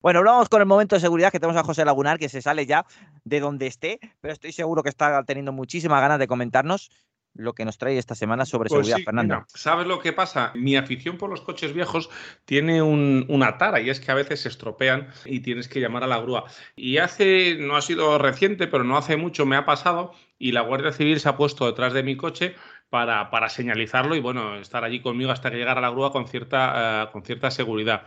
Bueno, vamos con el momento de seguridad que tenemos a José Lagunar, que se sale ya de donde esté, pero estoy seguro que está teniendo muchísimas ganas de comentarnos lo que nos trae esta semana sobre Pues seguridad, sí, Fernando. mira, ¿Sabes lo que pasa? Mi afición por los coches viejos tiene un- una tara y es que a veces se estropean y tienes que llamar a la grúa. Y hace, no ha sido reciente, pero no hace mucho me ha pasado y la Guardia Civil se ha puesto detrás de mi coche para, para señalizarlo y bueno, estar allí conmigo hasta que llegara la grúa con cierta, eh, con cierta seguridad.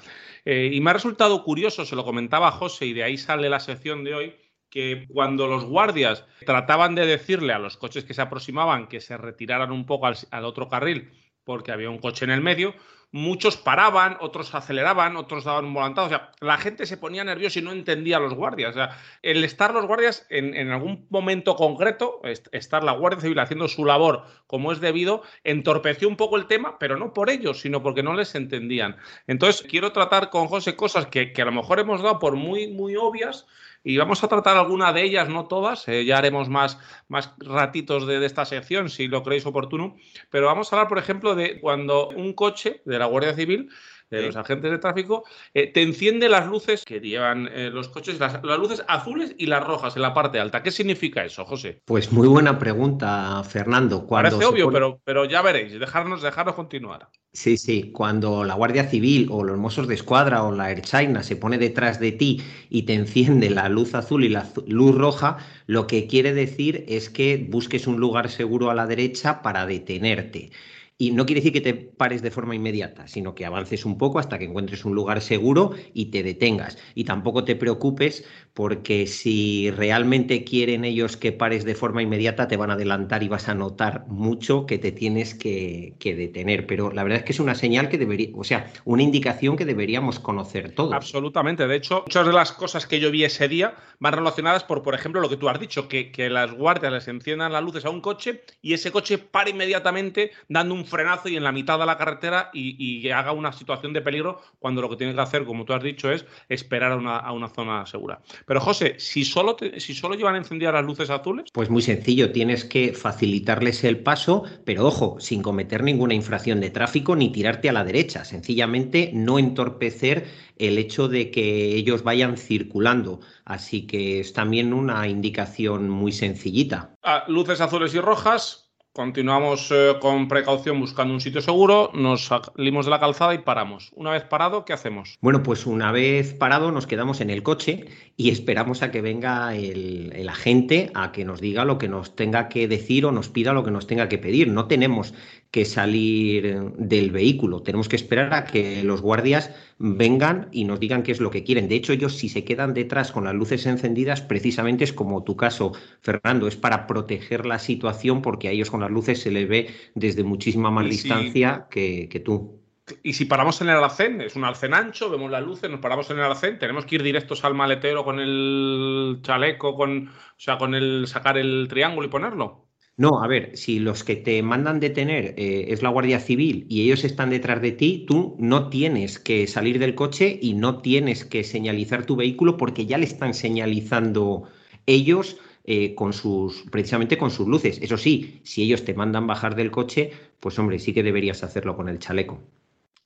Eh, y me ha resultado curioso, se lo comentaba José y de ahí sale la sección de hoy, que cuando los guardias trataban de decirle a los coches que se aproximaban que se retiraran un poco al otro carril porque había un coche en el medio, muchos paraban, otros aceleraban, otros daban un volantado. O sea, la gente se ponía nerviosa y no entendía a los guardias. O sea, el estar los guardias en, en algún momento concreto, est- estar la Guardia Civil haciendo su labor como es debido, entorpeció un poco el tema, pero no por ellos, sino porque no les entendían. Entonces, quiero tratar con José cosas que, que a lo mejor hemos dado por muy, muy obvias, y vamos a tratar alguna de ellas, no todas. eh, ya haremos más, más ratitos de, de esta sección si lo creéis oportuno. Pero vamos a hablar, por ejemplo, de cuando un coche de la Guardia Civil, de Sí. los agentes de tráfico, eh, te enciende las luces que llevan eh, los coches, las, las luces azules y las rojas en la parte alta. ¿Qué significa eso, José? Pues muy buena pregunta, Fernando. Cuando Parece obvio, pone- pero, pero ya veréis. Dejarnos, dejarnos continuar. Sí, sí, cuando la Guardia Civil o los Mossos de Escuadra o la Air China se pone detrás de ti y te enciende la luz azul y la luz roja, lo que quiere decir es que busques un lugar seguro a la derecha para detenerte. Y no quiere decir que te pares de forma inmediata, sino que avances un poco hasta que encuentres un lugar seguro y te detengas. Y tampoco te preocupes porque si realmente quieren ellos que pares de forma inmediata, te van a adelantar y vas a notar mucho que te tienes que, que detener. Pero la verdad es que es una señal que debería, o sea, una indicación que deberíamos conocer todos. Absolutamente. De hecho, muchas de las cosas que yo vi ese día van relacionadas por, por ejemplo, lo que tú has dicho, que, que las guardias les enciendan las luces a un coche y ese coche para inmediatamente dando un frenazo y en la mitad de la carretera y, y haga una situación de peligro cuando lo que tiene que hacer, como tú has dicho, es esperar a una, a una zona segura. Pero José, si solo, te- si solo llevan encendidas las luces azules, Pues muy sencillo, tienes que facilitarles el paso, pero ojo, sin cometer ninguna infracción de tráfico ni tirarte a la derecha, sencillamente no entorpecer el hecho de que ellos vayan circulando. Así que es también una indicación muy sencillita. ah, luces azules y rojas. Continuamos eh, con precaución buscando un sitio seguro, nos salimos de la calzada y paramos. Una vez parado, ¿qué hacemos? Bueno, pues una vez parado nos quedamos en el coche y esperamos a que venga el, el agente a que nos diga lo que nos tenga que decir o nos pida lo que nos tenga que pedir. No tenemos que salir del vehículo, tenemos que esperar a que los guardias vengan y nos digan qué es lo que quieren. De hecho, ellos si se quedan detrás con las luces encendidas, precisamente es como tu caso, Fernando, es para proteger la situación porque a ellos con las luces se les ve desde muchísima más si- distancia que, que tú. Y si paramos en el arcén, es un arcén ancho, vemos las luces, nos paramos en el arcén, tenemos que ir directos al maletero con el chaleco, con, o sea, con el sacar el triángulo y ponerlo. No, a ver, si los que te mandan detener eh, es la Guardia Civil y ellos están detrás de ti, tú no tienes que salir del coche y no tienes que señalizar tu vehículo porque ya le están señalizando ellos eh, con sus, precisamente con sus luces. Eso sí, si ellos te mandan bajar del coche, pues hombre, sí que deberías hacerlo con el chaleco.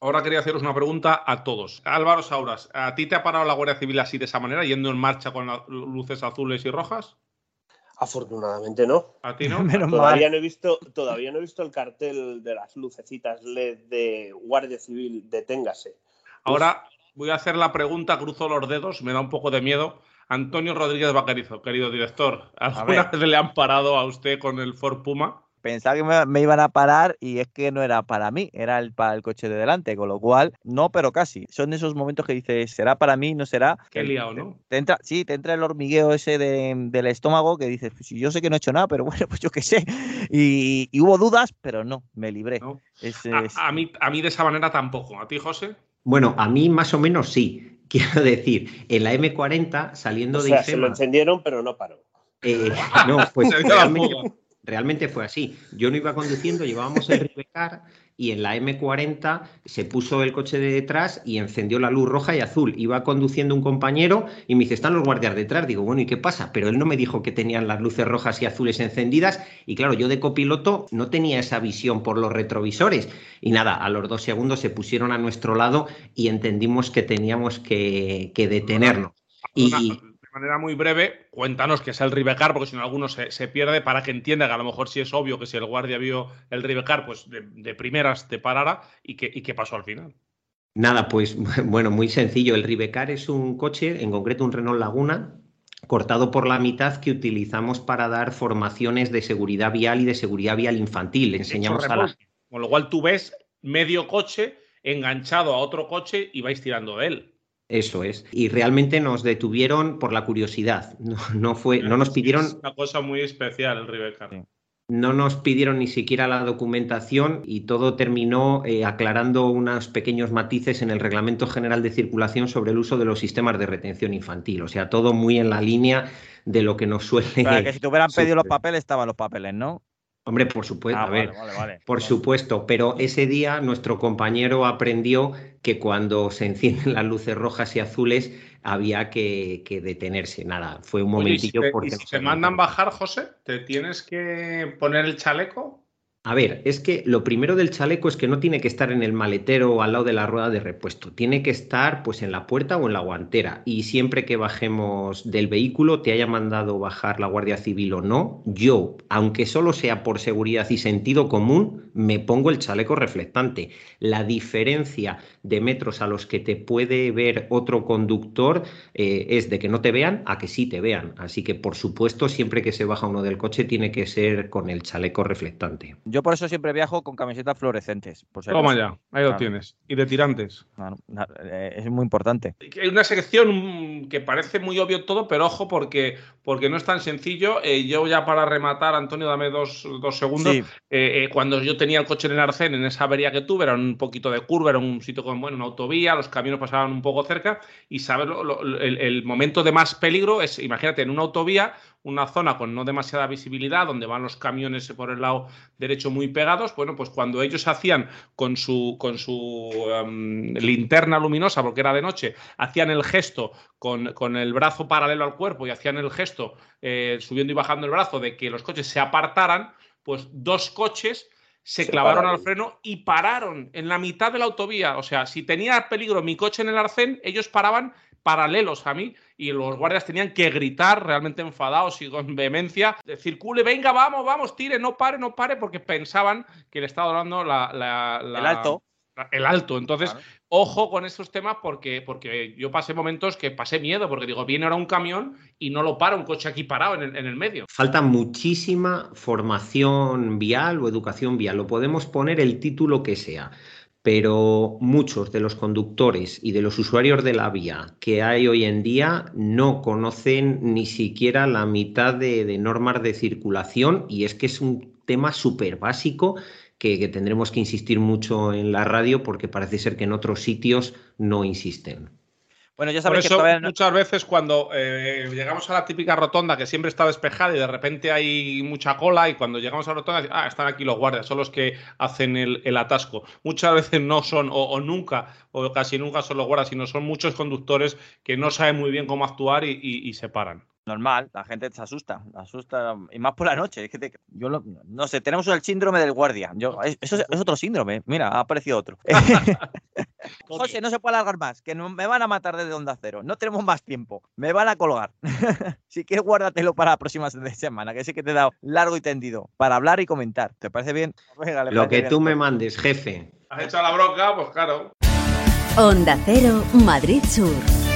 Ahora quería haceros una pregunta a todos. Álvaro Sauras, ¿a ti te ha parado la Guardia Civil así de esa manera, yendo en marcha con las luces azules y rojas? Afortunadamente no. ¿A ti no? Menos Todavía mal. no he visto, todavía no he visto el cartel de las lucecitas LED de Guardia Civil, deténgase. Ahora voy a hacer la pregunta, cruzo los dedos, me da un poco de miedo. Antonio Rodríguez Vaquerizo, querido director, ¿alguna vez le han parado a usted con el Ford Puma? Pensaba que me, me iban a parar y es que no era para mí, era el, para el coche de delante, con lo cual, no, pero casi. Son esos momentos que dices, ¿será para mí? ¿No será? Qué liado, ¿no? Te entra, sí, te entra el hormigueo ese de- del estómago que dices, pues, si yo sé que no he hecho nada, pero bueno, pues yo qué sé. Y, y hubo dudas, pero no, me libré. ¿No? Es- A, es- a mí, a mí de esa manera tampoco. ¿A ti, José? Bueno, a mí más o menos sí. Quiero decir, en la M40 saliendo O de sea, se lo IFEMA, encendieron, pero no paró. eh, no, pues realmente. Realmente fue así. Yo no iba conduciendo, llevábamos el Ribecar y en la M40 se puso el coche de detrás y encendió la luz roja y azul. Iba conduciendo un compañero y me dice, están los guardias detrás. Digo, bueno, ¿y qué pasa? Pero él no me dijo que tenían las luces rojas y azules encendidas y claro, yo de copiloto no tenía esa visión por los retrovisores. Y nada, a los dos segundos se pusieron a nuestro lado y entendimos que teníamos que, detenernos. Y, manera muy breve, cuéntanos qué es el Ribecar, porque si no alguno se, pierde, para que entienda que a lo mejor sí es obvio que si el guardia vio el Ribecar, pues de, primeras te parara y qué, y qué pasó al final. Nada, pues bueno, muy sencillo. El Ribecar es un coche, en concreto un Renault Laguna, cortado por la mitad que utilizamos para dar formaciones de seguridad vial y de seguridad vial infantil. enseñamos a la... Con lo cual tú ves medio coche enganchado a otro coche y vais tirando de él. Eso es. Y realmente nos detuvieron por la curiosidad. No, fue, no nos pidieron. Es una cosa muy especial el Ribecar. No nos pidieron ni siquiera la documentación y todo terminó eh, aclarando unos pequeños matices en el Reglamento General de Circulación sobre el uso de los sistemas de retención infantil. O sea, todo muy en la línea de lo que nos suele. Para que si te hubieran pedido los papeles, estaban los papeles, ¿no? Hombre, por supuesto, ah, a ver, por supuesto, pero ese día nuestro compañero aprendió que cuando se encienden las luces rojas y azules había que, detenerse. Nada, fue un momentillo porque... si te mandan bajar, José, ¿te tienes que poner el chaleco? A ver, es que lo primero del chaleco es que no tiene que estar en el maletero o al lado de la rueda de repuesto, tiene que estar pues en la puerta o en la guantera y siempre que bajemos del vehículo, te haya mandado bajar la Guardia Civil o no, yo, aunque solo sea por seguridad y sentido común, me pongo el chaleco reflectante. La diferencia de metros a los que te puede ver otro conductor eh, es de que no te vean a que sí te vean. Así que, por supuesto, siempre que se baja uno del coche tiene que ser con el chaleco reflectante. Por eso siempre viajo con camisetas fluorescentes. Toma ya, ahí lo tienes. Y de tirantes. Eh, es muy importante. Hay una sección que parece muy obvio todo, pero ojo porque, porque no es tan sencillo. Eh, yo ya para rematar, Antonio, dame dos, segundos. cuando yo tenía el coche en el Arcén, en esa avería que tuve, era un poquito de curva, era un sitio con bueno, una autovía, los camiones pasaban un poco cerca y sabes, el, momento de más peligro es, imagínate, en una autovía, una zona con no demasiada visibilidad, donde van los camiones por el lado derecho muy pegados, bueno, pues cuando ellos hacían con su, con su em, linterna luminosa, porque era de noche, hacían el gesto con, con, el brazo paralelo al cuerpo y hacían el gesto eh, subiendo y bajando el brazo de que los coches se apartaran, pues dos coches se, clavaron al freno y pararon en la mitad de la autovía. O sea, si tenía peligro mi coche en el arcén, ellos paraban paralelos a mí y los guardias tenían que gritar realmente enfadados y con vehemencia, de, circule, venga, vamos, vamos, tire, no pare, no pare, porque pensaban que le estaba dando la, el alto. el alto. Entonces, ojo con estos temas porque, porque yo pasé momentos que pasé miedo, porque digo, viene ahora un camión y no lo para un coche aquí parado en el, medio. Falta muchísima formación vial o educación vial, lo podemos poner el título que sea. Pero muchos de los conductores y de los usuarios de la vía que hay hoy en día no conocen ni siquiera la mitad de, normas de circulación y es que es un tema súper básico que, tendremos que insistir mucho en la radio porque parece ser que en otros sitios no insisten. Bueno, ya sabéis que muchas veces cuando eh, llegamos a la típica rotonda que siempre está despejada y de repente hay mucha cola y cuando llegamos a la rotonda, ah, están aquí los guardias, son los que hacen el, atasco. Muchas veces no son, o, nunca, o casi nunca son los guardias, sino son muchos conductores que no saben muy bien cómo actuar y se paran normal, la gente se asusta, asusta, y más por la noche. yo no sé, tenemos el síndrome del guardia. Yo, eso es, otro síndrome. Mira, ha aparecido otro. José, no se puede alargar más, que me van a matar desde onda cero. No tenemos más tiempo, me van a colgar. si quieres, guárdatelo para la próxima semana, que sé que te he dado largo y tendido para hablar y comentar. ¿Te parece bien? Lo que tú me mandes, jefe. ¿Has hecho la bronca? Pues claro. Onda Cero, Madrid Sur.